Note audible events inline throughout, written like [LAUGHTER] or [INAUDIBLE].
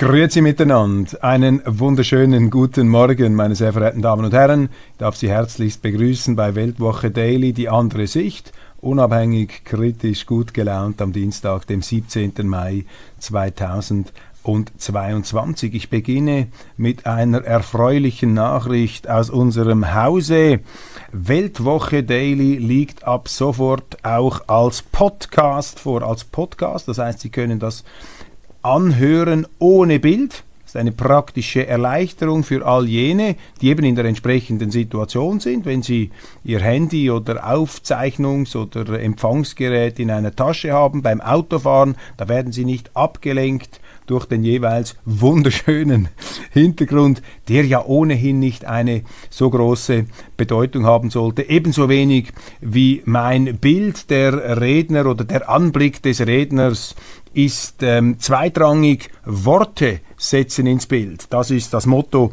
Grüezi miteinander. Einen wunderschönen guten Morgen, meine sehr verehrten Damen und Herren. Ich darf Sie herzlichst begrüßen bei Weltwoche Daily, die andere Sicht. Unabhängig, kritisch, gut gelaunt am Dienstag, dem 17. Mai 2022. Ich beginne mit einer erfreulichen Nachricht aus unserem Hause. Weltwoche Daily liegt ab sofort auch als Podcast vor. Als Podcast, das heißt, Sie können das anhören ohne Bild. Ist eine praktische Erleichterung für all jene, die eben in der entsprechenden Situation sind, wenn sie ihr Handy oder Aufzeichnungs- oder Empfangsgerät in einer Tasche haben beim Autofahren, da werden sie nicht abgelenkt durch den jeweils wunderschönen [LAUGHS] Hintergrund, der ja ohnehin nicht eine so große Bedeutung haben sollte. Ebenso wenig wie mein Bild der Redner oder der Anblick des Redners ist ähm, zweitrangig Worte setzen ins Bild. Das ist das Motto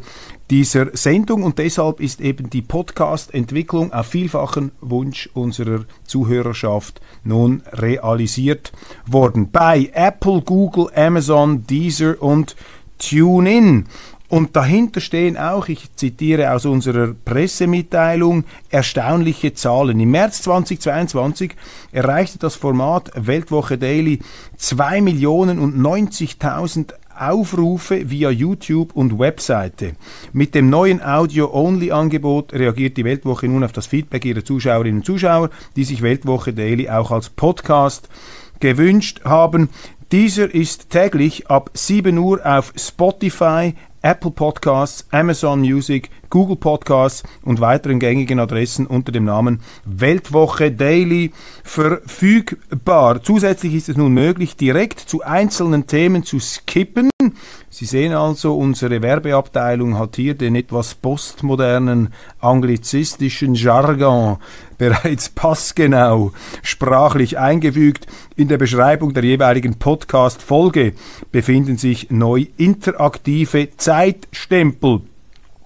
dieser Sendung und deshalb ist eben die Podcast-Entwicklung auf vielfachen Wunsch unserer Zuhörerschaft nun realisiert worden. Bei Apple, Google, Amazon, Deezer und TuneIn. Und dahinter stehen auch, ich zitiere aus unserer Pressemitteilung, erstaunliche Zahlen. Im März 2022 erreichte das Format Weltwoche Daily 2 Millionen und 90.000 Aufrufe via YouTube und Webseite. Mit dem neuen Audio-Only-Angebot reagiert die Weltwoche nun auf das Feedback ihrer Zuschauerinnen und Zuschauer, die sich Weltwoche Daily auch als Podcast gewünscht haben. Dieser ist täglich ab 7 Uhr auf Spotify, Apple Podcasts, Amazon Music, Google Podcasts und weiteren gängigen Adressen unter dem Namen Weltwoche Daily verfügbar. Zusätzlich ist es nun möglich, direkt zu einzelnen Themen zu skippen. Sie sehen also, unsere Werbeabteilung hat hier den etwas postmodernen anglizistischen Jargon bereits [LAUGHS] passgenau sprachlich eingefügt. In der Beschreibung der jeweiligen Podcast-Folge befinden sich neu interaktive Zeitstempel.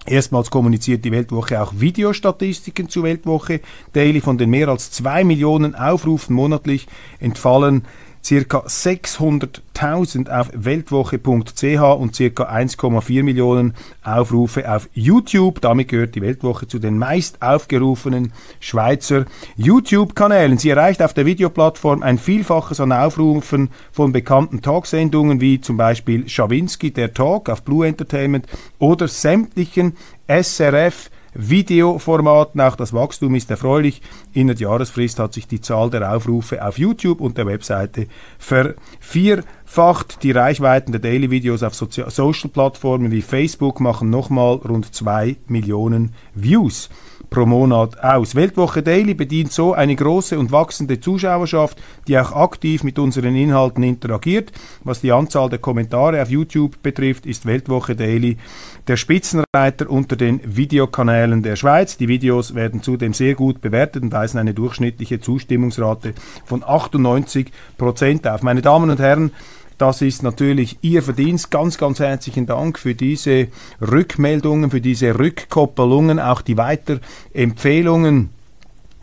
Erstmals kommuniziert die Weltwoche auch Videostatistiken zur Weltwoche Daily. Von den mehr als zwei Millionen Aufrufen monatlich entfallen circa 600.000 auf weltwoche.ch und circa 1,4 Millionen Aufrufe auf YouTube. Damit gehört die Weltwoche zu den meist aufgerufenen Schweizer YouTube-Kanälen. Sie erreicht auf der Videoplattform ein Vielfaches an Aufrufen von bekannten Talksendungen wie zum Beispiel Schawinski, der Talk auf Blue Entertainment oder sämtlichen SRF Videoformaten. Auch das Wachstum ist erfreulich. In der Jahresfrist hat sich die Zahl der Aufrufe auf YouTube und der Webseite vervierfacht. Die Reichweiten der Daily Videos auf Social-Plattformen wie Facebook machen nochmal rund zwei Millionen Views pro Monat aus. Weltwoche Daily bedient so eine große und wachsende Zuschauerschaft, die auch aktiv mit unseren Inhalten interagiert. Was die Anzahl der Kommentare auf YouTube betrifft, ist Weltwoche Daily der Spitzenreiter unter den Videokanälen der Schweiz. Die Videos werden zudem sehr gut bewertet und weisen eine durchschnittliche Zustimmungsrate von 98 Prozent auf. Meine Damen und Herren, das ist natürlich Ihr Verdienst. Ganz, ganz herzlichen Dank für diese Rückmeldungen, für diese Rückkoppelungen, auch die Weiterempfehlungen.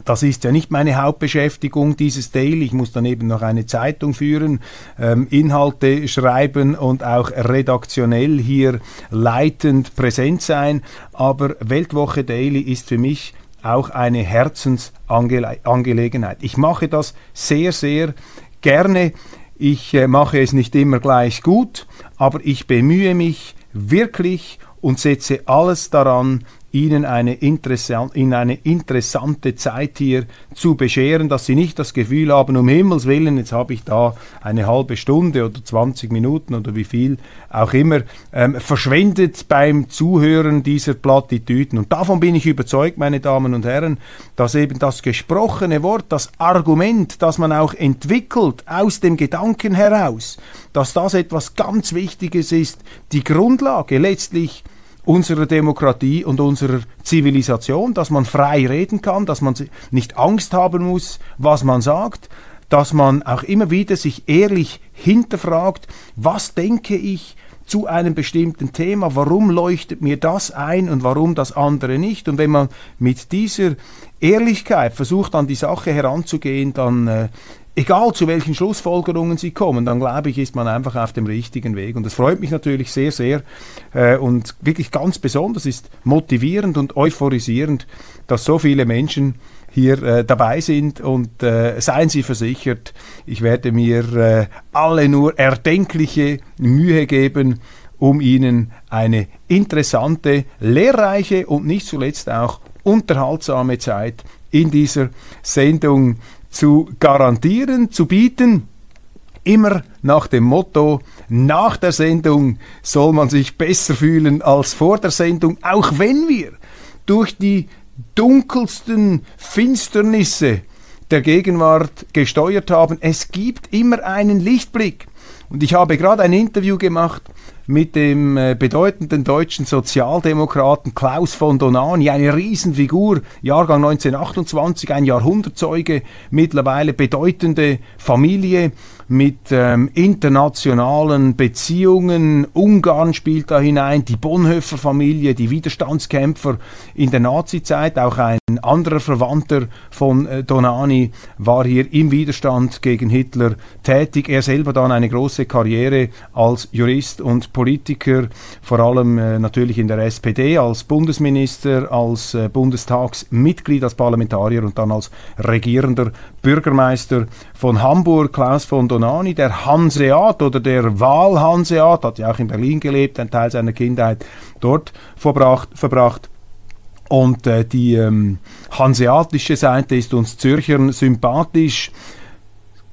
Das ist ja nicht meine Hauptbeschäftigung, dieses Daily. Ich muss dann eben noch eine Zeitung führen, ähm, Inhalte schreiben und auch redaktionell hier leitend präsent sein. Aber Weltwoche Daily ist für mich auch eine Herzensangelegenheit. Ich mache das sehr, sehr gerne. Ich äh, mache es nicht immer gleich gut, aber ich bemühe mich wirklich und setze alles daran, Ihnen eine in eine interessante Zeit hier zu bescheren, dass Sie nicht das Gefühl haben, um Himmels Willen, jetzt habe ich da eine halbe Stunde oder 20 Minuten oder wie viel auch immer, ähm, verschwendet beim Zuhören dieser Plattitüden. Und davon bin ich überzeugt, meine Damen und Herren, dass eben das gesprochene Wort, das Argument, das man auch entwickelt aus dem Gedanken heraus, dass das etwas ganz Wichtiges ist, die Grundlage letztlich unserer Demokratie und unserer Zivilisation, dass man frei reden kann, dass man nicht Angst haben muss, was man sagt, dass man auch immer wieder sich ehrlich hinterfragt, was denke ich zu einem bestimmten Thema, warum leuchtet mir das ein und warum das andere nicht. Und wenn man mit dieser Ehrlichkeit versucht, an die Sache heranzugehen, dann äh, egal zu welchen Schlussfolgerungen sie kommen, dann glaube ich, ist man einfach auf dem richtigen Weg. Und das freut mich natürlich sehr, sehr äh, und wirklich ganz besonders ist motivierend und euphorisierend, dass so viele Menschen hier äh, dabei sind und äh, seien Sie versichert, ich werde mir äh, alle nur erdenkliche Mühe geben, um Ihnen eine interessante, lehrreiche und nicht zuletzt auch unterhaltsame Zeit in dieser Sendung zu garantieren, zu bieten. Immer nach dem Motto, nach der Sendung soll man sich besser fühlen als vor der Sendung, auch wenn wir durch die dunkelsten Finsternisse der Gegenwart gesteuert haben. Es gibt immer einen Lichtblick. Und ich habe gerade ein Interview gemacht mit dem äh, bedeutenden deutschen Sozialdemokraten Klaus von Donani, eine Riesenfigur, Jahrgang 1928, ein Jahrhundertzeuge, mittlerweile bedeutende Familie mit ähm, internationalen Beziehungen. Ungarn spielt da hinein, die Bonhoeffer Familie, die Widerstandskämpfer in der Nazizeit. Auch ein anderer Verwandter von äh, Donani war hier im Widerstand gegen Hitler tätig. Er selber dann eine große Karriere als Jurist und Politiker, vor allem äh, natürlich in der SPD, als Bundesminister, als äh, Bundestagsmitglied, als Parlamentarier und dann als regierender Bürgermeister von Hamburg, Klaus von Donani, der Hanseat oder der Wahlhanseat, hat ja auch in Berlin gelebt, einen Teil seiner Kindheit dort verbracht. verbracht. Und äh, die ähm, hanseatische Seite ist uns Zürchern sympathisch.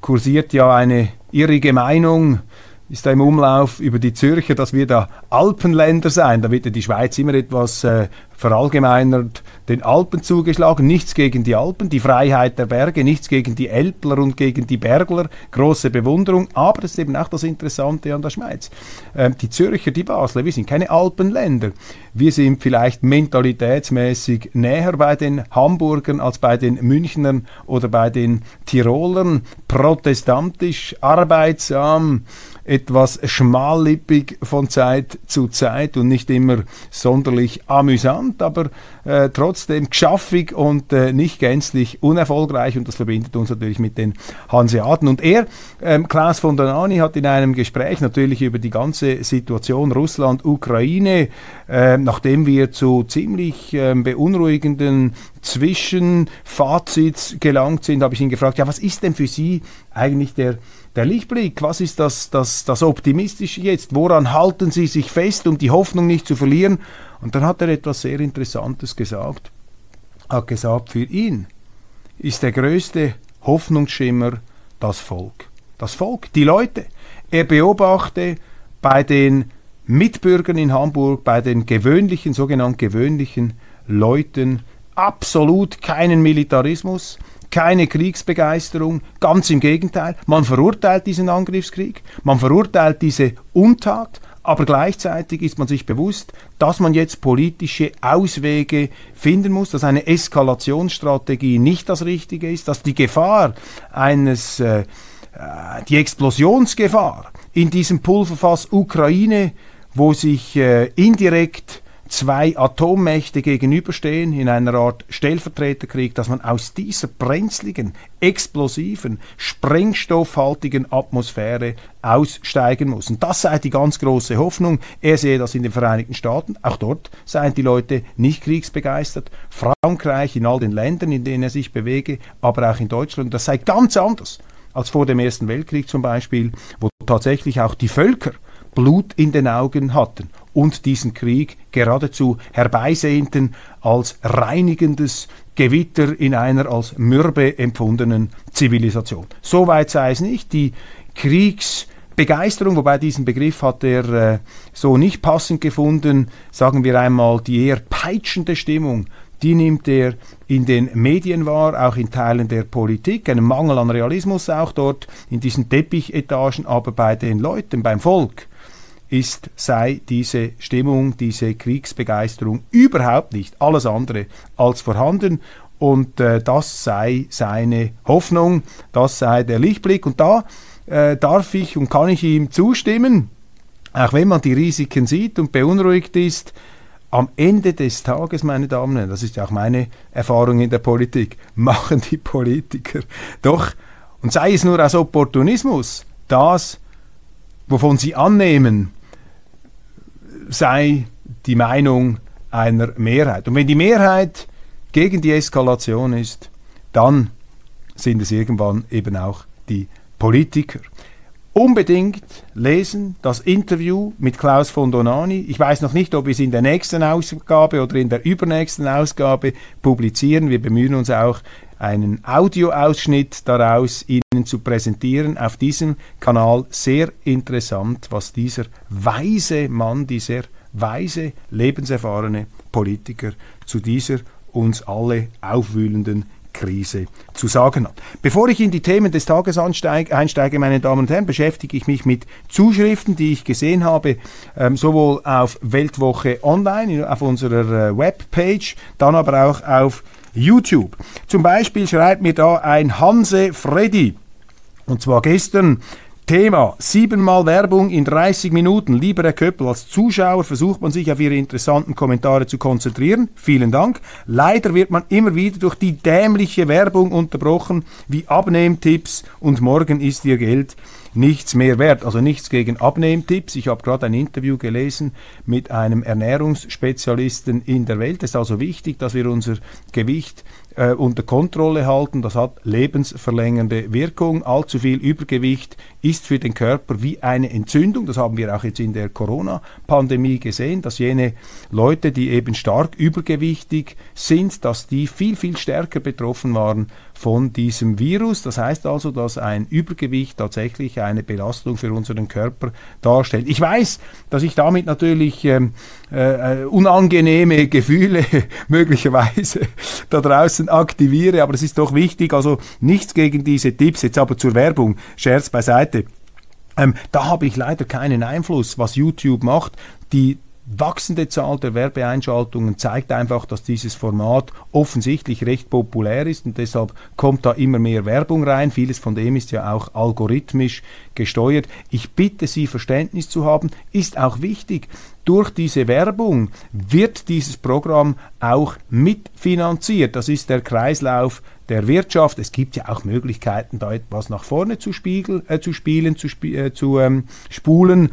Kursiert ja eine irrige Meinung, ist da im Umlauf über die Zürcher, dass wir da Alpenländer seien. Da wird ja die Schweiz immer etwas äh, verallgemeinert den Alpen zugeschlagen. Nichts gegen die Alpen, die Freiheit der Berge, nichts gegen die Elbler und gegen die Bergler. Große Bewunderung. Aber das ist eben auch das Interessante an der Schweiz. Ähm, die Zürcher, die Basler, wir sind keine Alpenländer. Wir sind vielleicht mentalitätsmäßig näher bei den Hamburgern als bei den Münchnern oder bei den Tirolern. Protestantisch, arbeitsam, etwas schmallippig von Zeit zu Zeit und nicht immer sonderlich amüsant, aber äh, trotzdem geschaffig und äh, nicht gänzlich unerfolgreich und das verbindet uns natürlich mit den Hanseaten. Und er, ähm, Klaus von Donani, hat in einem Gespräch natürlich über die ganze Situation Russland, Ukraine, äh, nachdem wir zu ziemlich ähm, beunruhigenden Zwischenfazits gelangt sind, habe ich ihn gefragt, ja, was ist denn für Sie eigentlich der der Lichtblick, was ist das, das, das Optimistische jetzt? Woran halten Sie sich fest, um die Hoffnung nicht zu verlieren? Und dann hat er etwas sehr Interessantes gesagt. Er hat gesagt, für ihn ist der größte Hoffnungsschimmer das Volk. Das Volk, die Leute. Er beobachte bei den Mitbürgern in Hamburg, bei den gewöhnlichen, sogenannten gewöhnlichen Leuten absolut keinen Militarismus, keine Kriegsbegeisterung, ganz im Gegenteil. Man verurteilt diesen Angriffskrieg, man verurteilt diese Untat, aber gleichzeitig ist man sich bewusst, dass man jetzt politische Auswege finden muss, dass eine Eskalationsstrategie nicht das Richtige ist, dass die Gefahr eines, äh, äh die Explosionsgefahr in diesem Pulverfass Ukraine, wo sich äh, indirekt zwei Atommächte gegenüberstehen in einer Art Stellvertreterkrieg, dass man aus dieser brenzligen, explosiven, sprengstoffhaltigen Atmosphäre aussteigen muss. Und das sei die ganz große Hoffnung. Er sehe das in den Vereinigten Staaten. Auch dort seien die Leute nicht kriegsbegeistert. Frankreich, in all den Ländern, in denen er sich bewege, aber auch in Deutschland. Das sei ganz anders als vor dem Ersten Weltkrieg zum Beispiel, wo tatsächlich auch die Völker Blut in den Augen hatten und diesen Krieg geradezu herbeisehnten als reinigendes Gewitter in einer als mürbe empfundenen Zivilisation. Soweit sei es nicht. Die Kriegsbegeisterung, wobei diesen Begriff hat er äh, so nicht passend gefunden, sagen wir einmal die eher peitschende Stimmung, die nimmt er in den Medien wahr, auch in Teilen der Politik, einen Mangel an Realismus auch dort in diesen Teppichetagen, aber bei den Leuten, beim Volk ist, sei diese Stimmung, diese Kriegsbegeisterung überhaupt nicht alles andere als vorhanden. Und äh, das sei seine Hoffnung, das sei der Lichtblick. Und da äh, darf ich und kann ich ihm zustimmen, auch wenn man die Risiken sieht und beunruhigt ist, am Ende des Tages, meine Damen und Herren, das ist ja auch meine Erfahrung in der Politik, [LAUGHS] machen die Politiker doch, und sei es nur aus Opportunismus, das, wovon sie annehmen, sei die Meinung einer Mehrheit. Und wenn die Mehrheit gegen die Eskalation ist, dann sind es irgendwann eben auch die Politiker. Unbedingt lesen das Interview mit Klaus von Donani. Ich weiß noch nicht, ob wir es in der nächsten Ausgabe oder in der übernächsten Ausgabe publizieren. Wir bemühen uns auch, einen Audioausschnitt daraus Ihnen zu präsentieren. Auf diesem Kanal sehr interessant, was dieser weise Mann, dieser weise, lebenserfahrene Politiker zu dieser uns alle aufwühlenden Krise zu sagen hat. Bevor ich in die Themen des Tages einsteige, meine Damen und Herren, beschäftige ich mich mit Zuschriften, die ich gesehen habe, ähm, sowohl auf Weltwoche Online, auf unserer äh, Webpage, dann aber auch auf YouTube. Zum Beispiel schreibt mir da ein Hanse Freddy, und zwar gestern, Thema siebenmal Werbung in 30 Minuten. Lieber Herr Köppel, als Zuschauer versucht man sich auf Ihre interessanten Kommentare zu konzentrieren. Vielen Dank. Leider wird man immer wieder durch die dämliche Werbung unterbrochen, wie Abnehmtipps und morgen ist Ihr Geld nichts mehr wert. Also nichts gegen Abnehmtipps. Ich habe gerade ein Interview gelesen mit einem Ernährungsspezialisten in der Welt. Es ist also wichtig, dass wir unser Gewicht äh, unter Kontrolle halten. Das hat lebensverlängernde Wirkung. Allzu viel Übergewicht ist für den Körper wie eine Entzündung. Das haben wir auch jetzt in der Corona-Pandemie gesehen, dass jene Leute, die eben stark übergewichtig sind, dass die viel, viel stärker betroffen waren von diesem Virus. Das heißt also, dass ein Übergewicht tatsächlich eine Belastung für unseren Körper darstellt. Ich weiß, dass ich damit natürlich ähm, äh, unangenehme [LAUGHS] Gefühle [LAUGHS] möglicherweise [LAUGHS] da draußen aktiviere, aber es ist doch wichtig, also nichts gegen diese Tipps, jetzt aber zur Werbung, Scherz beiseite. Ähm, da habe ich leider keinen Einfluss, was YouTube macht. Die wachsende Zahl der Werbeeinschaltungen zeigt einfach, dass dieses Format offensichtlich recht populär ist und deshalb kommt da immer mehr Werbung rein. Vieles von dem ist ja auch algorithmisch gesteuert. Ich bitte Sie, Verständnis zu haben, ist auch wichtig. Durch diese Werbung wird dieses Programm auch mitfinanziert. Das ist der Kreislauf der Wirtschaft. Es gibt ja auch Möglichkeiten, da etwas nach vorne zu, spiegel, äh, zu spielen, zu, sp äh, zu ähm, spulen.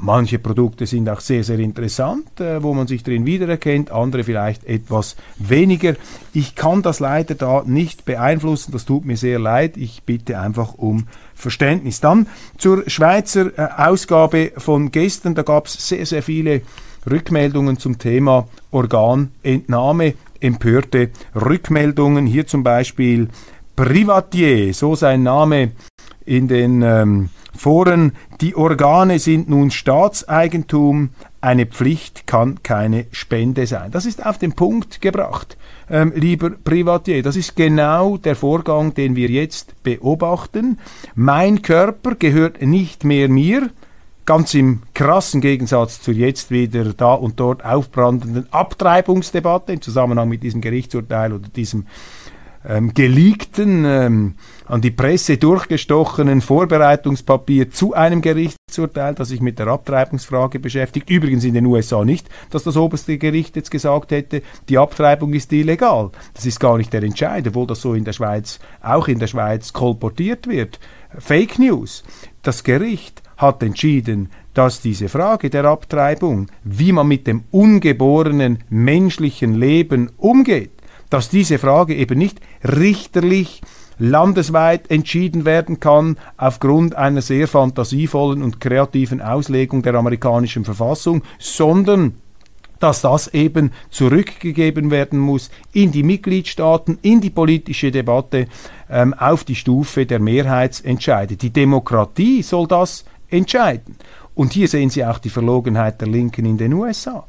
Manche Produkte sind auch sehr, sehr interessant, äh, wo man sich drin wiedererkennt, andere vielleicht etwas weniger. Ich kann das leider da nicht beeinflussen, das tut mir sehr leid. Ich bitte einfach um Verständnis. Dann zur Schweizer äh, Ausgabe von gestern, da gab es sehr, sehr viele Rückmeldungen zum Thema Organentnahme, empörte Rückmeldungen. Hier zum Beispiel Privatier, so sein Name in den ähm, Foren, die Organe sind nun Staatseigentum, eine Pflicht kann keine Spende sein. Das ist auf den Punkt gebracht, ähm, lieber Privatier. Das ist genau der Vorgang, den wir jetzt beobachten. Mein Körper gehört nicht mehr mir, ganz im krassen Gegensatz zur jetzt wieder da und dort aufbrandenden Abtreibungsdebatte im Zusammenhang mit diesem Gerichtsurteil oder diesem ähm, geleakten, ähm, an die Presse durchgestochenen Vorbereitungspapier zu einem Gerichtsurteil, das sich mit der Abtreibungsfrage beschäftigt. Übrigens in den USA nicht, dass das oberste Gericht jetzt gesagt hätte, die Abtreibung ist illegal. Das ist gar nicht der Entscheid, obwohl das so in der Schweiz, auch in der Schweiz kolportiert wird. Fake News. Das Gericht hat entschieden, dass diese Frage der Abtreibung, wie man mit dem ungeborenen menschlichen Leben umgeht, dass diese Frage eben nicht richterlich landesweit entschieden werden kann aufgrund einer sehr fantasievollen und kreativen Auslegung der amerikanischen Verfassung, sondern dass das eben zurückgegeben werden muss in die Mitgliedstaaten, in die politische Debatte ähm, auf die Stufe der Mehrheitsentscheide. Die Demokratie soll das entscheiden. Und hier sehen Sie auch die Verlogenheit der Linken in den USA.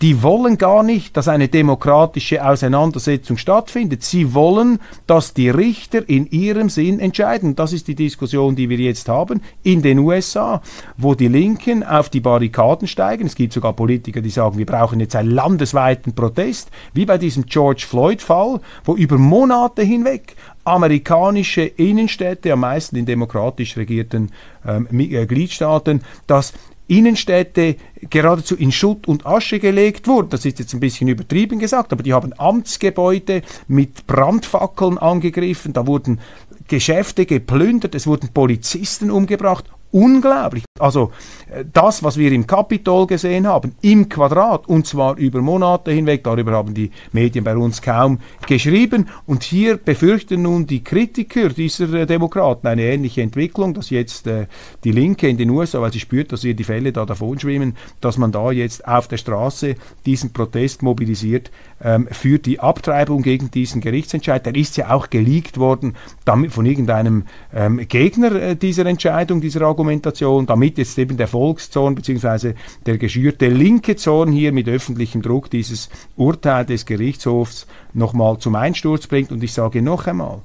Die wollen gar nicht, dass eine demokratische Auseinandersetzung stattfindet. Sie wollen, dass die Richter in ihrem Sinn entscheiden. Das ist die Diskussion, die wir jetzt haben in den USA, wo die Linken auf die Barrikaden steigen. Es gibt sogar Politiker, die sagen, wir brauchen jetzt einen landesweiten Protest, wie bei diesem George Floyd-Fall, wo über Monate hinweg amerikanische Innenstädte, am meisten in demokratisch regierten ähm, äh, Gliedstaaten, dass Innenstädte geradezu in Schutt und Asche gelegt wurden. Das ist jetzt ein bisschen übertrieben gesagt, aber die haben Amtsgebäude mit Brandfackeln angegriffen, da wurden Geschäfte geplündert, es wurden Polizisten umgebracht unglaublich. Also äh, das, was wir im Kapitol gesehen haben, im Quadrat, und zwar über Monate hinweg, darüber haben die Medien bei uns kaum geschrieben. Und hier befürchten nun die Kritiker dieser äh, Demokraten eine ähnliche Entwicklung, dass jetzt äh, die Linke in den USA, weil sie spürt, dass ihr die Fälle da davon schwimmen, dass man da jetzt auf der Straße diesen Protest mobilisiert ähm, für die Abtreibung gegen diesen Gerichtsentscheid. Der ist ja auch geleakt worden damit von irgendeinem ähm, Gegner dieser Entscheidung, dieser Argumentation. Argumentation, damit jetzt eben der Volkszorn bzw. der geschürte linke Zorn hier mit öffentlichem Druck dieses Urteil des Gerichtshofs nochmal zum Einsturz bringt. Und ich sage noch einmal,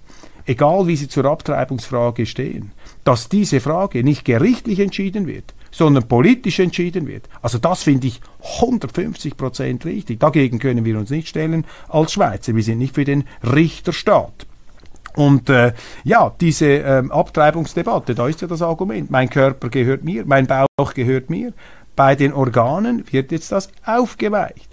egal wie Sie zur Abtreibungsfrage stehen, dass diese Frage nicht gerichtlich entschieden wird, sondern politisch entschieden wird. Also das finde ich 150 Prozent richtig. Dagegen können wir uns nicht stellen als Schweizer. Wir sind nicht für den Richterstaat. Und äh, ja, diese ähm, Abtreibungsdebatte, da ist ja das Argument, mein Körper gehört mir, mein Bauch gehört mir. Bei den Organen wird jetzt das aufgeweicht.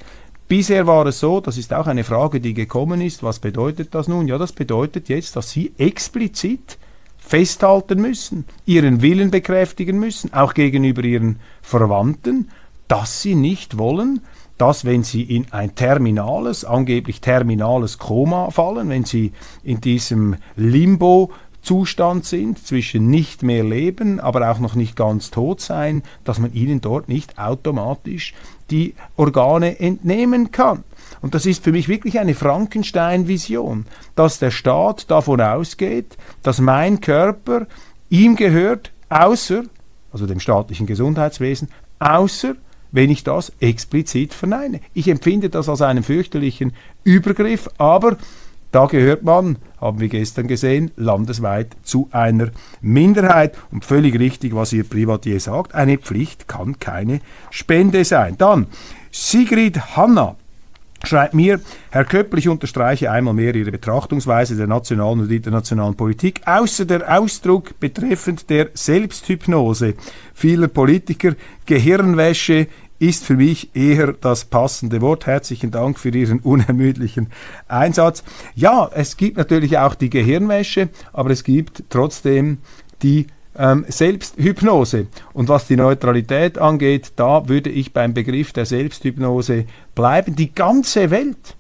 Bisher war es so, das ist auch eine Frage, die gekommen ist, was bedeutet das nun? Ja, das bedeutet jetzt, dass Sie explizit festhalten müssen, Ihren Willen bekräftigen müssen, auch gegenüber Ihren Verwandten, dass Sie nicht wollen, dass wenn sie in ein terminales, angeblich terminales Koma fallen, wenn sie in diesem Limbo Zustand sind, zwischen nicht mehr leben, aber auch noch nicht ganz tot sein, dass man ihnen dort nicht automatisch die Organe entnehmen kann. Und das ist für mich wirklich eine Frankenstein-Vision, dass der Staat davon ausgeht, dass mein Körper ihm gehört, außer, also dem staatlichen Gesundheitswesen, außer wenn ich das explizit verneine. Ich empfinde das als einen fürchterlichen Übergriff, aber da gehört man, haben wir gestern gesehen, landesweit zu einer Minderheit. Und völlig richtig, was Ihr Privatier sagt, eine Pflicht kann keine Spende sein. Dann Sigrid Hanna schreibt mir, Herr Köppel, ich unterstreiche einmal mehr Ihre Betrachtungsweise der nationalen und internationalen Politik, außer der Ausdruck betreffend der Selbsthypnose vieler Politiker, Gehirnwäsche ist für mich eher das passende Wort. Herzlichen Dank für Ihren unermüdlichen Einsatz. Ja, es gibt natürlich auch die Gehirnwäsche, aber es gibt trotzdem die ähm, Selbsthypnose. Und was die Neutralität angeht, da würde ich beim Begriff der Selbsthypnose bleiben. Die ganze Welt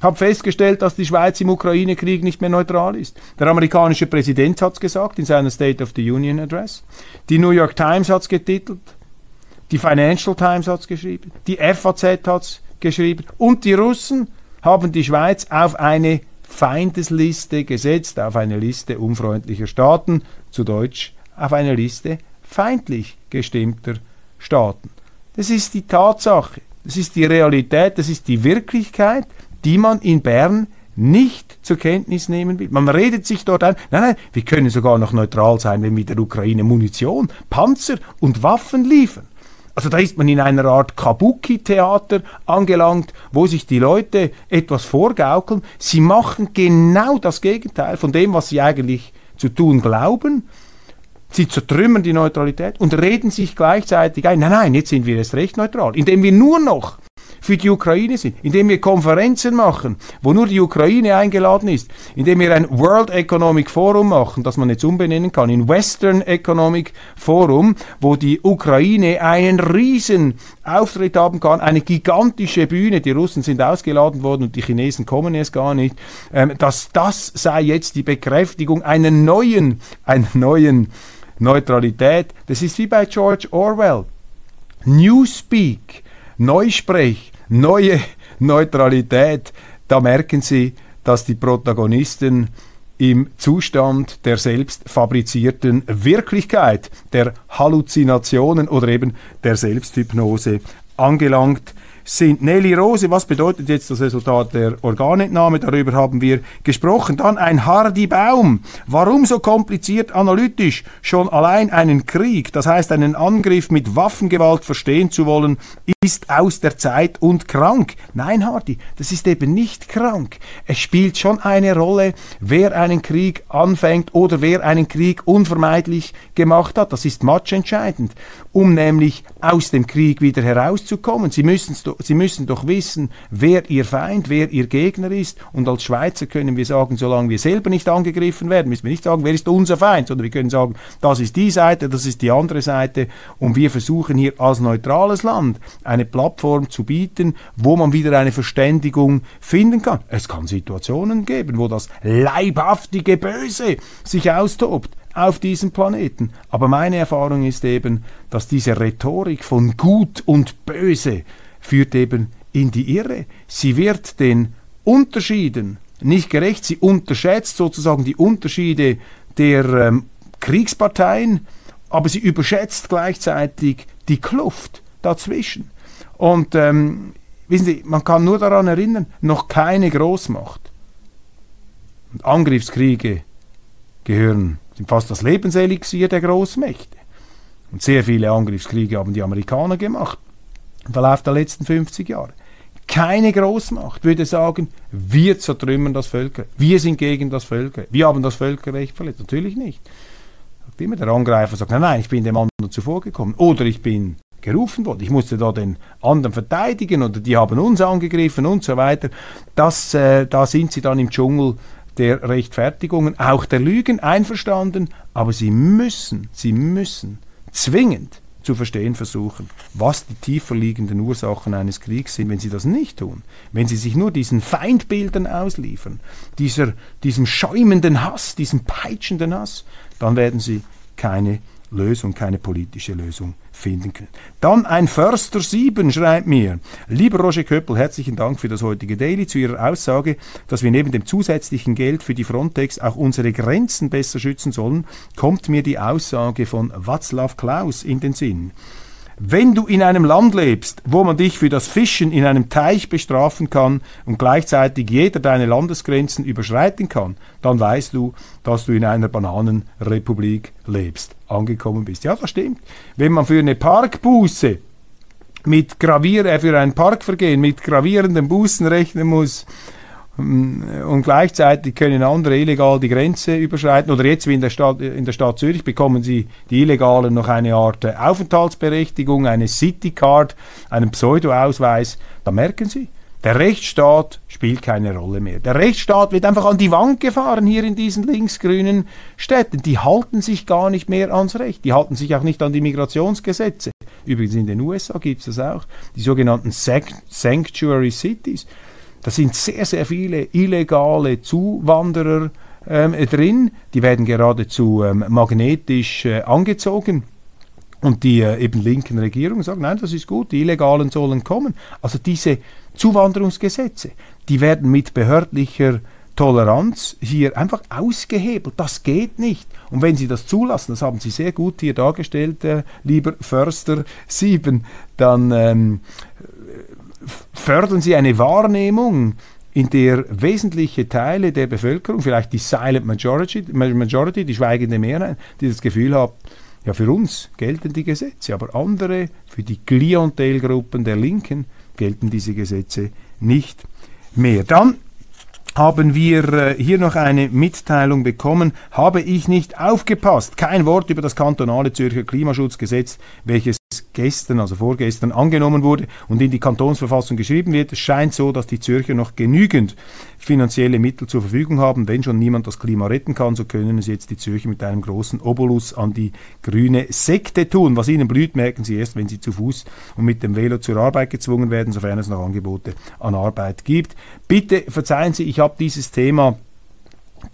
hat festgestellt, dass die Schweiz im Ukraine-Krieg nicht mehr neutral ist. Der amerikanische Präsident hat es gesagt in seiner State of the Union Address. Die New York Times hat es getitelt. Die Financial Times hat es geschrieben, die FAZ hat es geschrieben und die Russen haben die Schweiz auf eine Feindesliste gesetzt, auf eine Liste unfreundlicher Staaten, zu Deutsch auf eine Liste feindlich gestimmter Staaten. Das ist die Tatsache, das ist die Realität, das ist die Wirklichkeit, die man in Bern nicht zur Kenntnis nehmen will. Man redet sich dort ein, nein, nein, wir können sogar noch neutral sein, wenn wir der Ukraine Munition, Panzer und Waffen liefern. Also da ist man in einer Art Kabuki-Theater angelangt, wo sich die Leute etwas vorgaukeln. Sie machen genau das Gegenteil von dem, was sie eigentlich zu tun glauben. Sie zertrümmern die Neutralität und reden sich gleichzeitig ein, nein, nein, jetzt sind wir erst recht neutral, indem wir nur noch für die Ukraine sind, indem wir Konferenzen machen, wo nur die Ukraine eingeladen ist, indem wir ein World Economic Forum machen, das man jetzt umbenennen kann, in Western Economic Forum, wo die Ukraine einen riesen Auftritt haben kann, eine gigantische Bühne, die Russen sind ausgeladen worden und die Chinesen kommen jetzt gar nicht, ähm, dass das sei jetzt die Bekräftigung einer neuen, einer neuen Neutralität. Das ist wie bei George Orwell. Newspeak, Neusprech, neue Neutralität, da merken Sie, dass die Protagonisten im Zustand der selbst fabrizierten Wirklichkeit, der Halluzinationen oder eben der Selbsthypnose angelangt sind. Nelly Rose, was bedeutet jetzt das Resultat der Organentnahme? Darüber haben wir gesprochen. Dann ein Hardy Baum. Warum so kompliziert analytisch? Schon allein einen Krieg, das heißt einen Angriff mit Waffengewalt verstehen zu wollen, ist aus der Zeit und krank. Nein, Hardy, das ist eben nicht krank. Es spielt schon eine Rolle, wer einen Krieg anfängt oder wer einen Krieg unvermeidlich gemacht hat. Das ist matchentscheidend, um nämlich aus dem Krieg wieder herauszukommen. Sie müssen, Sie müssen doch wissen, wer Ihr Feind, wer Ihr Gegner ist. Und als Schweizer können wir sagen, solange wir selber nicht angegriffen werden, müssen wir nicht sagen, wer ist unser Feind, sondern wir können sagen, das ist die Seite, das ist die andere Seite. Und wir versuchen hier als neutrales Land eine Plattform zu bieten, wo man wieder eine Verständigung finden kann. Es kann Situationen geben, wo das leibhaftige Böse sich austobt auf diesem Planeten. Aber meine Erfahrung ist eben, dass diese Rhetorik von Gut und Böse führt eben in die Irre. Sie wird den Unterschieden nicht gerecht, sie unterschätzt sozusagen die Unterschiede der ähm, Kriegsparteien, aber sie überschätzt gleichzeitig die Kluft dazwischen. Und ähm, wissen Sie, man kann nur daran erinnern, noch keine Großmacht. Und Angriffskriege gehören, sind fast das Lebenselixier der Großmächte. Und sehr viele Angriffskriege haben die Amerikaner gemacht im Verlauf der letzten 50 Jahre. Keine Großmacht würde sagen, wir zertrümmern das Völkerrecht, wir sind gegen das Völkerrecht, wir haben das Völkerrecht verletzt. Natürlich nicht. Sagt immer der Angreifer sagt, nein, nein, ich bin dem anderen zuvorgekommen. Oder ich bin gerufen worden. Ich musste da den anderen verteidigen oder die haben uns angegriffen und so weiter. Das, äh, da sind sie dann im Dschungel der Rechtfertigungen, auch der Lügen einverstanden, aber sie müssen, sie müssen zwingend zu verstehen versuchen, was die tiefer liegenden Ursachen eines Kriegs sind, wenn sie das nicht tun, wenn sie sich nur diesen Feindbildern ausliefern, dieser, diesem schäumenden Hass, diesem peitschenden Hass, dann werden sie keine Lösung, keine politische Lösung finden können. Dann ein Förster 7 schreibt mir, lieber Roger Köppel, herzlichen Dank für das heutige Daily zu Ihrer Aussage, dass wir neben dem zusätzlichen Geld für die Frontex auch unsere Grenzen besser schützen sollen, kommt mir die Aussage von Václav Klaus in den Sinn. Wenn du in einem Land lebst, wo man dich für das Fischen in einem Teich bestrafen kann und gleichzeitig jeder deine Landesgrenzen überschreiten kann, dann weißt du, dass du in einer Bananenrepublik lebst, angekommen bist. Ja, das stimmt. Wenn man für eine Parkbuße mit Gravier, äh, für ein Parkvergehen mit gravierenden Bußen rechnen muss, und gleichzeitig können andere illegal die Grenze überschreiten. Oder jetzt wie in der Stadt, in der Stadt Zürich bekommen sie die Illegalen noch eine Art äh, Aufenthaltsberechtigung, eine Citycard, einen Pseudo-Ausweis. Da merken sie, der Rechtsstaat spielt keine Rolle mehr. Der Rechtsstaat wird einfach an die Wand gefahren hier in diesen linksgrünen Städten. Die halten sich gar nicht mehr ans Recht. Die halten sich auch nicht an die Migrationsgesetze. Übrigens in den USA gibt es das auch. Die sogenannten Sanctuary Cities. Da sind sehr, sehr viele illegale Zuwanderer ähm, drin. Die werden geradezu ähm, magnetisch äh, angezogen. Und die äh, eben linken Regierungen sagen, nein, das ist gut, die Illegalen sollen kommen. Also diese Zuwanderungsgesetze, die werden mit behördlicher Toleranz hier einfach ausgehebelt. Das geht nicht. Und wenn Sie das zulassen, das haben Sie sehr gut hier dargestellt, äh, lieber Förster 7, dann ähm, fördern sie eine Wahrnehmung, in der wesentliche Teile der Bevölkerung, vielleicht die Silent Majority, Majority die schweigende Mehrheit, die das Gefühl haben, ja, für uns gelten die Gesetze, aber andere, für die Klientelgruppen der Linken, gelten diese Gesetze nicht mehr. Dann haben wir äh, hier noch eine Mitteilung bekommen. Habe ich nicht aufgepasst? Kein Wort über das kantonale Zürcher Klimaschutzgesetz, welches gestern, also vorgestern, angenommen wurde und in die Kantonsverfassung geschrieben wird. Scheint so, dass die Zürcher noch genügend finanzielle Mittel zur Verfügung haben. Wenn schon niemand das Klima retten kann, so können es jetzt die Zürcher mit einem großen Obolus an die grüne Sekte tun. Was ihnen blüht, merken sie erst, wenn sie zu Fuß und mit dem Velo zur Arbeit gezwungen werden, sofern es noch Angebote an Arbeit gibt. Bitte verzeihen Sie, ich habe dieses Thema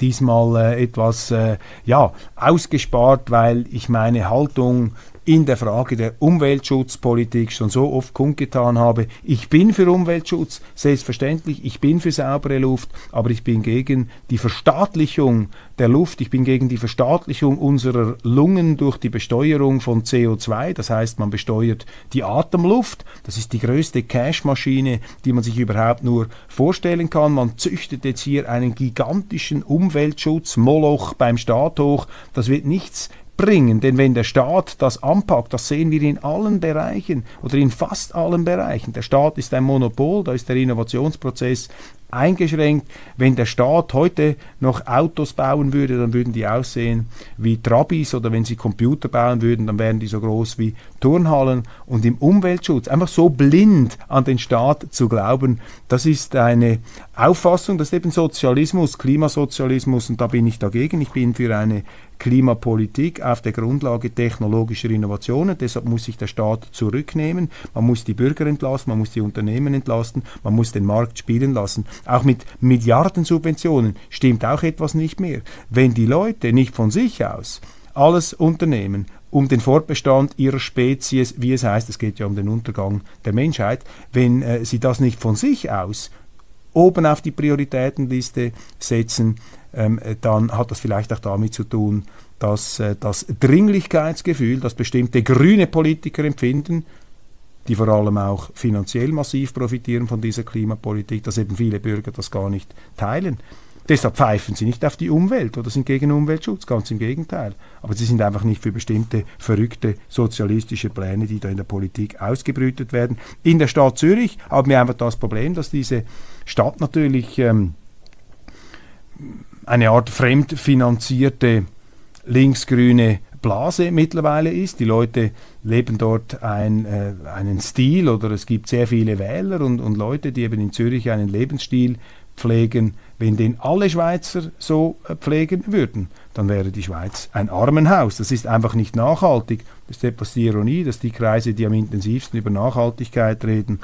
diesmal äh, etwas äh, ja, ausgespart, weil ich meine Haltung in der Frage der Umweltschutzpolitik schon so oft kundgetan habe, ich bin für Umweltschutz, selbstverständlich, ich bin für saubere Luft, aber ich bin gegen die Verstaatlichung der Luft, ich bin gegen die Verstaatlichung unserer Lungen durch die Besteuerung von CO2, das heißt, man besteuert die Atemluft, das ist die größte Cashmaschine, die man sich überhaupt nur vorstellen kann, man züchtet jetzt hier einen gigantischen Umweltschutz, Moloch beim Staat hoch, das wird nichts bringen. Denn wenn der Staat das anpackt, das sehen wir in allen Bereichen oder in fast allen Bereichen. Der Staat ist ein Monopol, da ist der Innovationsprozess eingeschränkt. Wenn der Staat heute noch Autos bauen würde, dann würden die aussehen wie Trabis oder wenn sie Computer bauen würden, dann wären die so groß wie Turnhallen. Und im Umweltschutz einfach so blind an den Staat zu glauben, das ist eine Auffassung, das ist eben Sozialismus, Klimasozialismus und da bin ich dagegen. Ich bin für eine Klimapolitik auf der Grundlage technologischer Innovationen. Deshalb muss sich der Staat zurücknehmen. Man muss die Bürger entlasten, man muss die Unternehmen entlasten, man muss den Markt spielen lassen. Auch mit Milliardensubventionen stimmt auch etwas nicht mehr. Wenn die Leute nicht von sich aus alles unternehmen, um den Fortbestand ihrer Spezies, wie es heißt, es geht ja um den Untergang der Menschheit, wenn äh, sie das nicht von sich aus oben auf die Prioritätenliste setzen, ähm, äh, dann hat das vielleicht auch damit zu tun, dass äh, das Dringlichkeitsgefühl, das bestimmte grüne Politiker empfinden, die vor allem auch finanziell massiv profitieren von dieser Klimapolitik, dass eben viele Bürger das gar nicht teilen. Deshalb pfeifen sie nicht auf die Umwelt oder sind gegen Umweltschutz, ganz im Gegenteil. Aber sie sind einfach nicht für bestimmte verrückte sozialistische Pläne, die da in der Politik ausgebrütet werden. In der Stadt Zürich haben wir einfach das Problem, dass diese Stadt natürlich ähm, eine Art fremdfinanzierte linksgrüne Blase mittlerweile ist. Die Leute leben dort ein, äh, einen Stil oder es gibt sehr viele Wähler und, und Leute, die eben in Zürich einen Lebensstil pflegen. Wenn den alle Schweizer so äh, pflegen würden, dann wäre die Schweiz ein Armenhaus. Das ist einfach nicht nachhaltig. Das ist etwas die Ironie, dass die Kreise, die am intensivsten über Nachhaltigkeit reden,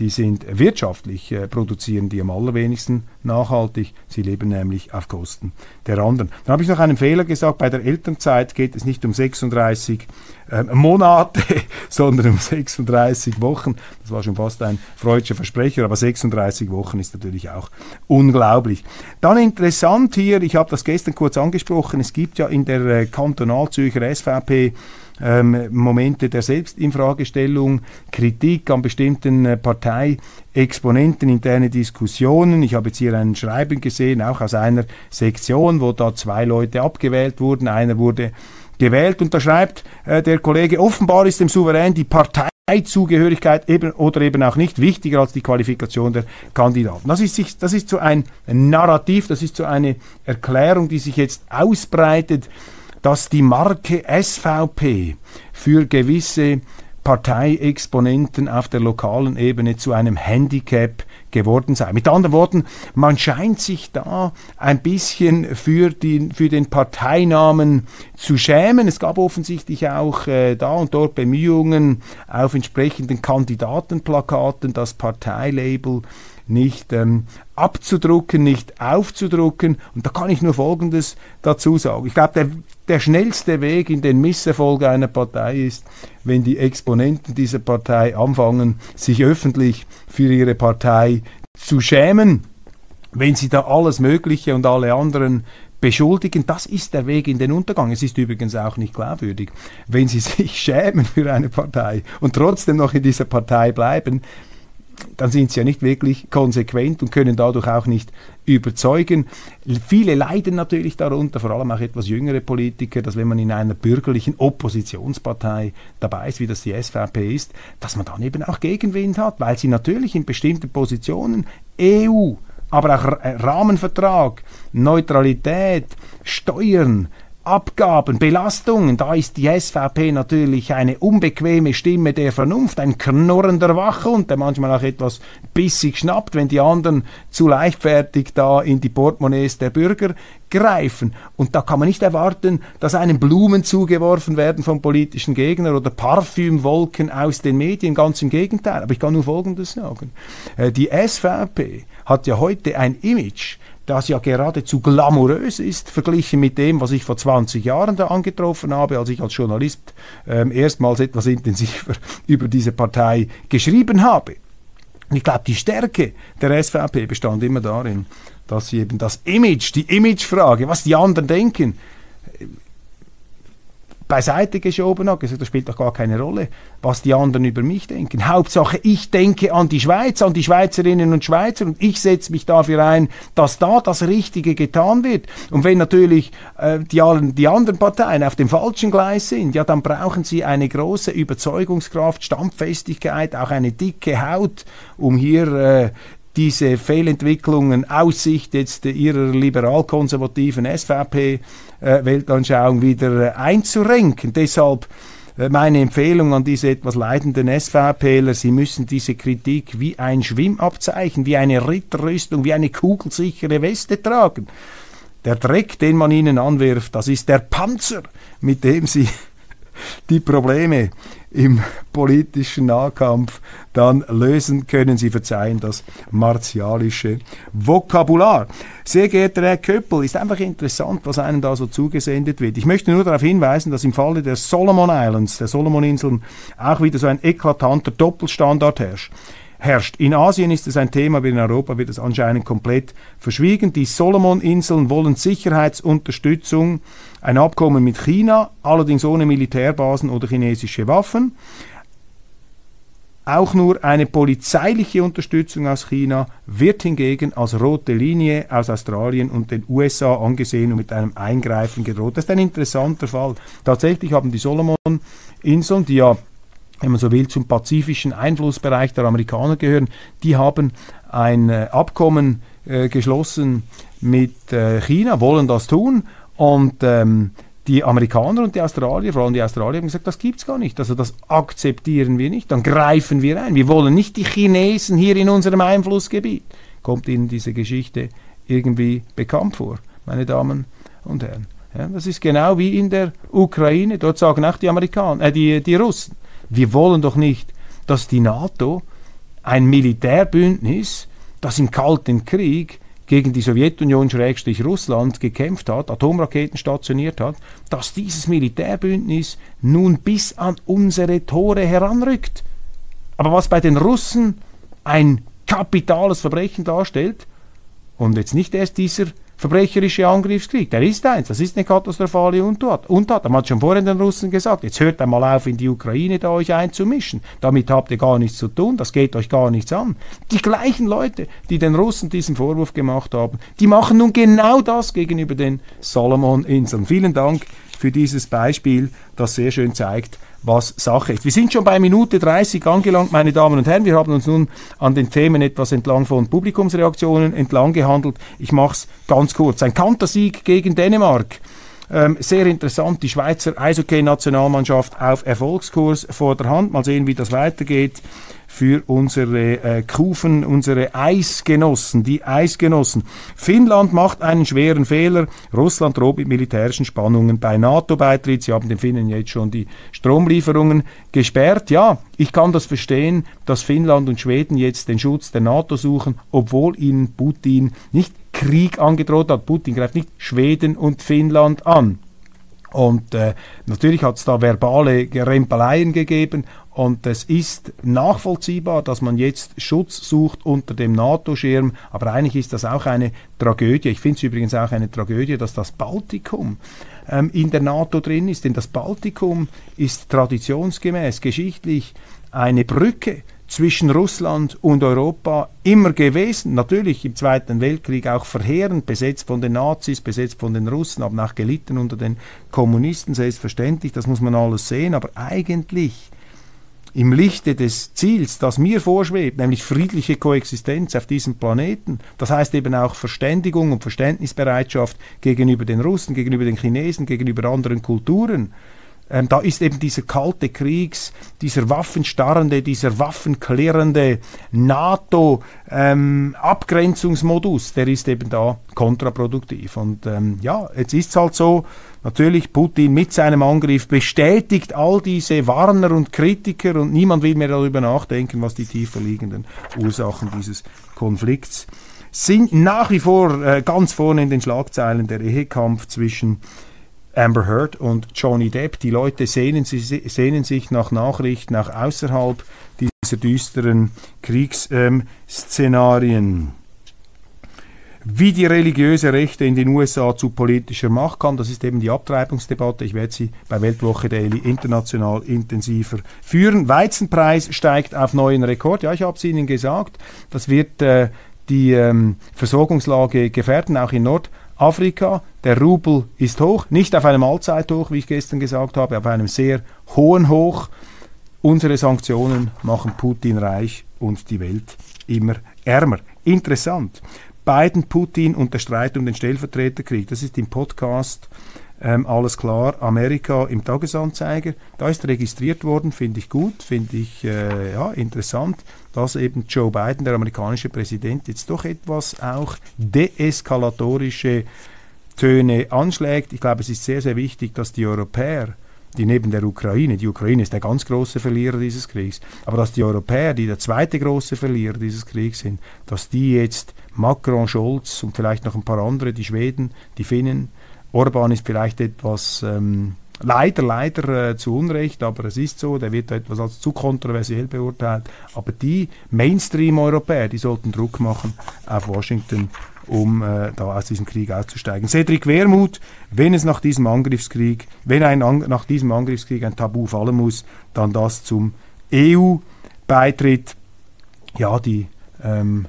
die sind wirtschaftlich, äh, produzieren die am allerwenigsten nachhaltig. Sie leben nämlich auf Kosten der anderen. Dann habe ich noch einen Fehler gesagt. Bei der Elternzeit geht es nicht um 36 äh, Monate, [LAUGHS] sondern um 36 Wochen. Das war schon fast ein freudscher Versprecher, aber 36 Wochen ist natürlich auch unglaublich. Dann interessant hier, ich habe das gestern kurz angesprochen, es gibt ja in der äh, Kantonalzürcher SVP ähm, Momente der Selbstinfragestellung, Kritik an bestimmten äh, Parteiexponenten, interne Diskussionen. Ich habe jetzt hier ein Schreiben gesehen, auch aus einer Sektion, wo da zwei Leute abgewählt wurden. Einer wurde gewählt und da schreibt äh, der Kollege, offenbar ist dem Souverän die Partei Zugehörigkeit eben oder eben auch nicht wichtiger als die Qualifikation der Kandidaten. Das ist, das ist so ein Narrativ, das ist so eine Erklärung, die sich jetzt ausbreitet dass die Marke SVP für gewisse Parteiexponenten auf der lokalen Ebene zu einem Handicap geworden sei. Mit anderen Worten, man scheint sich da ein bisschen für, die, für den Parteinamen zu schämen. Es gab offensichtlich auch äh, da und dort Bemühungen auf entsprechenden Kandidatenplakaten das Parteilabel nicht ähm, abzudrucken, nicht aufzudrucken. Und da kann ich nur Folgendes dazu sagen. Ich glaube, der, der schnellste Weg in den Misserfolg einer Partei ist, wenn die Exponenten dieser Partei anfangen, sich öffentlich für ihre Partei zu schämen, wenn sie da alles Mögliche und alle anderen beschuldigen, das ist der Weg in den Untergang. Es ist übrigens auch nicht glaubwürdig. Wenn sie [LAUGHS] sich schämen für eine Partei und trotzdem noch in dieser Partei bleiben, dann sind sie ja nicht wirklich konsequent und können dadurch auch nicht überzeugen. Viele leiden natürlich darunter, vor allem auch etwas jüngere Politiker, dass wenn man in einer bürgerlichen Oppositionspartei dabei ist, wie das die SVP ist, dass man dann eben auch Gegenwind hat, weil sie natürlich in bestimmten Positionen EU, aber auch Rahmenvertrag, Neutralität, Steuern, Abgaben, Belastungen, da ist die SVP natürlich eine unbequeme Stimme der Vernunft, ein knurrender Wachhund, der manchmal auch etwas bissig schnappt, wenn die anderen zu leichtfertig da in die Portemonnaies der Bürger greifen. Und da kann man nicht erwarten, dass einem Blumen zugeworfen werden vom politischen Gegner oder Parfümwolken aus den Medien. Ganz im Gegenteil. Aber ich kann nur Folgendes sagen. Äh, die SVP hat ja heute ein Image, das ja geradezu glamourös ist, verglichen mit dem, was ich vor 20 Jahren da angetroffen habe, als ich als Journalist ähm, erstmals etwas intensiver [LAUGHS] über diese Partei geschrieben habe. Und ich glaube, die Stärke der SVP bestand immer darin, dass sie eben das Image, die Imagefrage, was die anderen denken, beiseite geschoben hat, gesagt, das spielt doch gar keine Rolle, was die anderen über mich denken. Hauptsache, ich denke an die Schweiz, an die Schweizerinnen und Schweizer und ich setze mich dafür ein, dass da das Richtige getan wird. Und wenn natürlich äh, die, die anderen Parteien auf dem falschen Gleis sind, ja, dann brauchen sie eine große Überzeugungskraft, Standfestigkeit, auch eine dicke Haut, um hier äh, diese Fehlentwicklungen aus Sicht jetzt ihrer liberal-konservativen SVP-Weltanschauung wieder äh, einzurenken. Deshalb äh, meine Empfehlung an diese etwas leidenden SVPler, Sie müssen diese Kritik wie ein Schwimmabzeichen, wie eine Ritterrüstung, wie eine kugelsichere Weste tragen. Der Dreck, den man ihnen anwirft, das ist der Panzer, mit dem sie [LAUGHS] die Probleme im [LAUGHS] politischen Nahkampf dann lösen können. Sie verzeihen das martialische Vokabular. Sehr geehrter Herr Köppel, ist einfach interessant, was einem da so zugesendet wird. Ich möchte nur darauf hinweisen, dass im Falle der Solomon Islands, der Solomon-Inseln, auch wieder so ein eklatanter Doppelstandard herrscht herrscht. In Asien ist es ein Thema, aber in Europa wird es anscheinend komplett verschwiegen. Die Solomon-Inseln wollen Sicherheitsunterstützung ein Abkommen mit China, allerdings ohne Militärbasen oder chinesische Waffen. Auch nur eine polizeiliche Unterstützung aus China wird hingegen als rote Linie aus Australien und den USA angesehen und mit einem Eingreifen gedroht. Das ist ein interessanter Fall. Tatsächlich haben die Solomon-Inseln, die ja, wenn man so will, zum pazifischen Einflussbereich der Amerikaner gehören, die haben ein äh, Abkommen äh, geschlossen mit äh, China, wollen das tun und ähm, die Amerikaner und die Australier, vor allem die Australier, haben gesagt, das gibt es gar nicht. Also das akzeptieren wir nicht. Dann greifen wir ein. Wir wollen nicht die Chinesen hier in unserem Einflussgebiet. Kommt Ihnen diese Geschichte irgendwie bekannt vor, meine Damen und Herren? Ja, das ist genau wie in der Ukraine. Dort sagen auch die Amerikaner, äh, die, die Russen, wir wollen doch nicht, dass die NATO ein Militärbündnis, das im Kalten Krieg gegen die Sowjetunion Schrägstrich Russland gekämpft hat, Atomraketen stationiert hat, dass dieses Militärbündnis nun bis an unsere Tore heranrückt. Aber was bei den Russen ein kapitales Verbrechen darstellt, und jetzt nicht erst dieser verbrecherische Angriffskrieg. Der ist eins, das ist eine katastrophale Untat. Untat. Man hat schon vorhin den Russen gesagt, jetzt hört einmal auf, in die Ukraine da euch einzumischen. Damit habt ihr gar nichts zu tun, das geht euch gar nichts an. Die gleichen Leute, die den Russen diesen Vorwurf gemacht haben, die machen nun genau das gegenüber den Solomon-Inseln. Vielen Dank für dieses Beispiel, das sehr schön zeigt, was Sache ist. Wir sind schon bei Minute 30 angelangt, meine Damen und Herren. Wir haben uns nun an den Themen etwas entlang von Publikumsreaktionen entlang gehandelt. Ich mache es ganz kurz. Ein Kantersieg gegen Dänemark. Ähm, sehr interessant, die Schweizer Eishockey-Nationalmannschaft auf Erfolgskurs vor der Hand. Mal sehen, wie das weitergeht für unsere äh, Kufen, unsere Eisgenossen, die Eisgenossen. Finnland macht einen schweren Fehler. Russland droht mit militärischen Spannungen bei NATO-Beitritt. Sie haben den Finnen jetzt schon die Stromlieferungen gesperrt. Ja, ich kann das verstehen, dass Finnland und Schweden jetzt den Schutz der NATO suchen, obwohl ihnen Putin nicht Krieg angedroht hat. Putin greift nicht Schweden und Finnland an. Und äh, natürlich hat es da verbale Rempeleien gegeben und es ist nachvollziehbar, dass man jetzt Schutz sucht unter dem NATO-Schirm, aber eigentlich ist das auch eine Tragödie. Ich finde es übrigens auch eine Tragödie, dass das Baltikum ähm, in der NATO drin ist, denn das Baltikum ist traditionsgemäß geschichtlich eine Brücke zwischen Russland und Europa immer gewesen. Natürlich im Zweiten Weltkrieg auch verheerend, besetzt von den Nazis, besetzt von den Russen, haben auch gelitten unter den Kommunisten, selbstverständlich, das muss man alles sehen, aber eigentlich im Lichte des Ziels, das mir vorschwebt, nämlich friedliche Koexistenz auf diesem Planeten, das heißt eben auch Verständigung und Verständnisbereitschaft gegenüber den Russen, gegenüber den Chinesen, gegenüber anderen Kulturen, ähm, da ist eben dieser kalte Kriegs, dieser waffenstarrende, dieser waffenklärende NATO-Abgrenzungsmodus, ähm, der ist eben da kontraproduktiv. Und ähm, ja, jetzt ist es halt so, natürlich Putin mit seinem Angriff bestätigt all diese Warner und Kritiker und niemand will mehr darüber nachdenken, was die tiefer liegenden Ursachen dieses Konflikts sind nach wie vor äh, ganz vorne in den Schlagzeilen der Ehekampf zwischen Amber Heard und Johnny Depp. Die Leute sehnen, sehnen sich nach Nachrichten auch außerhalb dieser düsteren Kriegsszenarien. Wie die religiöse Rechte in den USA zu politischer Macht kam, das ist eben die Abtreibungsdebatte. Ich werde sie bei Weltwoche Daily international intensiver führen. Weizenpreis steigt auf neuen Rekord. Ja, ich habe es Ihnen gesagt. Das wird äh, die ähm, Versorgungslage gefährden, auch in Nord. Afrika, der Rubel ist hoch, nicht auf einem Allzeithoch, wie ich gestern gesagt habe, auf einem sehr hohen Hoch. Unsere Sanktionen machen Putin reich und die Welt immer ärmer. Interessant. Biden, Putin und der Streit um den Stellvertreterkrieg. Das ist im Podcast ähm, alles klar. Amerika im Tagesanzeiger. Da ist registriert worden, finde ich gut, finde ich äh, ja, interessant, dass eben Joe Biden, der amerikanische Präsident, jetzt doch etwas auch deeskalatorische Töne anschlägt. Ich glaube, es ist sehr, sehr wichtig, dass die Europäer die neben der Ukraine, die Ukraine ist der ganz große Verlierer dieses Kriegs, aber dass die Europäer, die der zweite große Verlierer dieses Kriegs sind, dass die jetzt Macron, Scholz und vielleicht noch ein paar andere, die Schweden, die Finnen, Orban ist vielleicht etwas ähm, leider, leider äh, zu Unrecht, aber es ist so, der wird etwas als zu kontroversiell beurteilt. Aber die Mainstream-Europäer, die sollten Druck machen auf Washington, um äh, da aus diesem Krieg auszusteigen. Cedric Wermuth, wenn es nach diesem Angriffskrieg, wenn ein, nach diesem Angriffskrieg ein Tabu fallen muss, dann das zum EU-Beitritt. Ja, die ähm,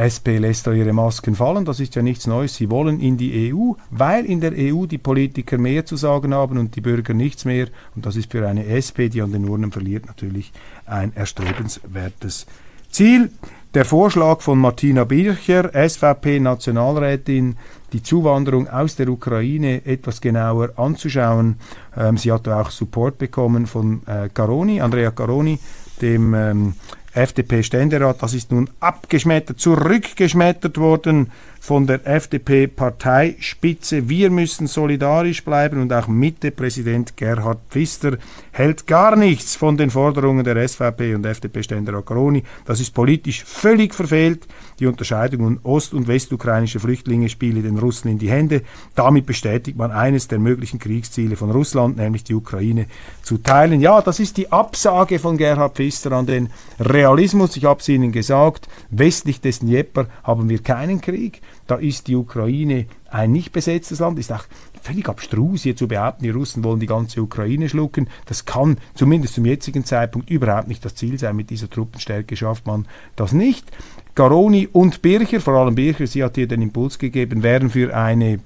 SP lässt da ihre Masken fallen, das ist ja nichts Neues. Sie wollen in die EU, weil in der EU die Politiker mehr zu sagen haben und die Bürger nichts mehr. Und das ist für eine SP, die an den Urnen verliert, natürlich ein erstrebenswertes Ziel. Der Vorschlag von Martina Bircher, SVP-Nationalrätin, die Zuwanderung aus der Ukraine etwas genauer anzuschauen. Ähm, sie hat auch Support bekommen von äh, Caroni, Andrea Caroni, dem ähm, FDP-Ständerat, das ist nun abgeschmettert, zurückgeschmettert worden von der FDP-Parteispitze. Wir müssen solidarisch bleiben und auch Mitte-Präsident Gerhard Pfister hält gar nichts von den Forderungen der SVP und FDP-Ständerat Coroni. Das ist politisch völlig verfehlt. Die Unterscheidung ost- und westukrainischer Flüchtlinge spiele den Russen in die Hände. Damit bestätigt man eines der möglichen Kriegsziele von Russland, nämlich die Ukraine zu teilen. Ja, das ist die Absage von Gerhard Pfister an den Realismus. Ich habe es Ihnen gesagt, westlich des Dnieper haben wir keinen Krieg. Da ist die Ukraine ein nicht besetztes Land. Ist auch völlig abstrus hier zu behaupten, die Russen wollen die ganze Ukraine schlucken. Das kann zumindest zum jetzigen Zeitpunkt überhaupt nicht das Ziel sein. Mit dieser Truppenstärke schafft man das nicht. Garoni und Bircher, vor allem Bircher, sie hat hier den Impuls gegeben, wären für eine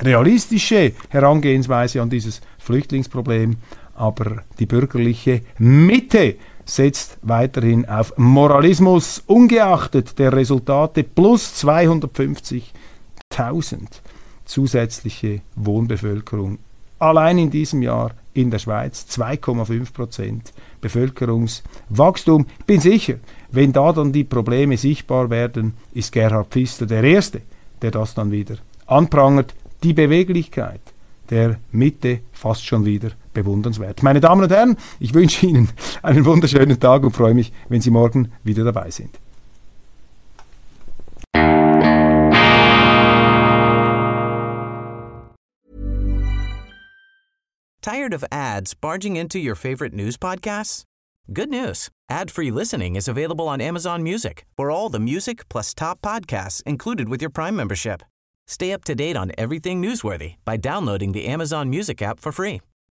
realistische Herangehensweise an dieses Flüchtlingsproblem, aber die bürgerliche Mitte setzt weiterhin auf Moralismus, ungeachtet der Resultate plus 250.000 zusätzliche Wohnbevölkerung. Allein in diesem Jahr in der Schweiz 2,5 Prozent Bevölkerungswachstum. Ich bin sicher, wenn da dann die Probleme sichtbar werden, ist Gerhard Pfister der Erste, der das dann wieder anprangert. Die Beweglichkeit der Mitte fast schon wieder bewundernswert. Meine Damen und Herren, ich wünsche Ihnen einen wunderschönen Tag und freue mich, wenn Sie morgen wieder dabei sind. Tired of ads barging into your favorite news podcasts? Good news. Ad-free listening is available on Amazon Music for all the music plus top podcasts included with your Prime membership. Stay up to date on everything newsworthy by downloading the Amazon Music app for free